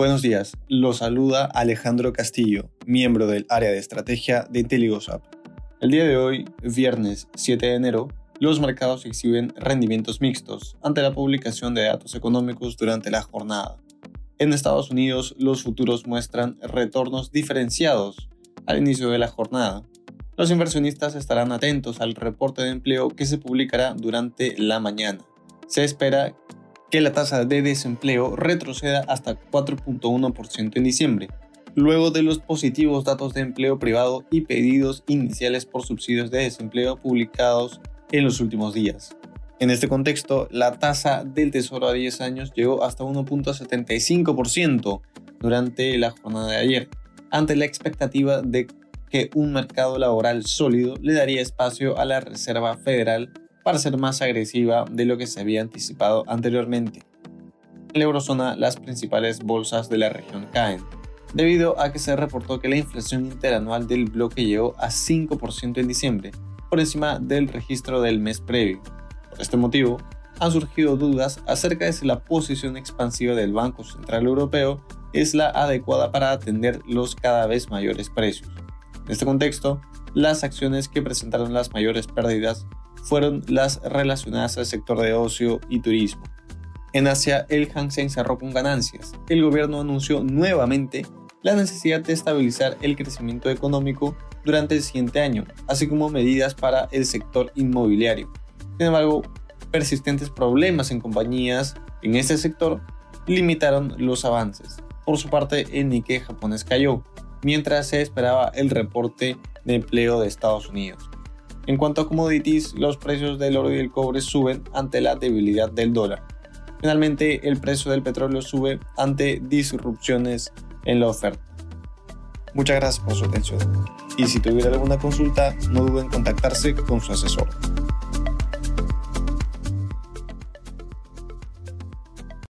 Buenos días, los saluda Alejandro Castillo, miembro del área de estrategia de IntelliGoSap. El día de hoy, viernes 7 de enero, los mercados exhiben rendimientos mixtos ante la publicación de datos económicos durante la jornada. En Estados Unidos, los futuros muestran retornos diferenciados al inicio de la jornada. Los inversionistas estarán atentos al reporte de empleo que se publicará durante la mañana. Se espera que la tasa de desempleo retroceda hasta 4.1% en diciembre, luego de los positivos datos de empleo privado y pedidos iniciales por subsidios de desempleo publicados en los últimos días. En este contexto, la tasa del Tesoro a 10 años llegó hasta 1.75% durante la jornada de ayer, ante la expectativa de que un mercado laboral sólido le daría espacio a la Reserva Federal para ser más agresiva de lo que se había anticipado anteriormente. En la eurozona, las principales bolsas de la región caen, debido a que se reportó que la inflación interanual del bloque llegó a 5% en diciembre, por encima del registro del mes previo. Por este motivo, han surgido dudas acerca de si la posición expansiva del Banco Central Europeo es la adecuada para atender los cada vez mayores precios. En este contexto, las acciones que presentaron las mayores pérdidas fueron las relacionadas al sector de ocio y turismo. En Asia, el Hang Seng cerró con ganancias. El gobierno anunció nuevamente la necesidad de estabilizar el crecimiento económico durante el siguiente año, así como medidas para el sector inmobiliario. Sin embargo, persistentes problemas en compañías en este sector limitaron los avances. Por su parte, el Nikkei japonés cayó, mientras se esperaba el reporte de empleo de Estados Unidos. En cuanto a commodities, los precios del oro y el cobre suben ante la debilidad del dólar. Finalmente, el precio del petróleo sube ante disrupciones en la oferta. Muchas gracias por su atención. Y si tuviera alguna consulta, no duden en contactarse con su asesor.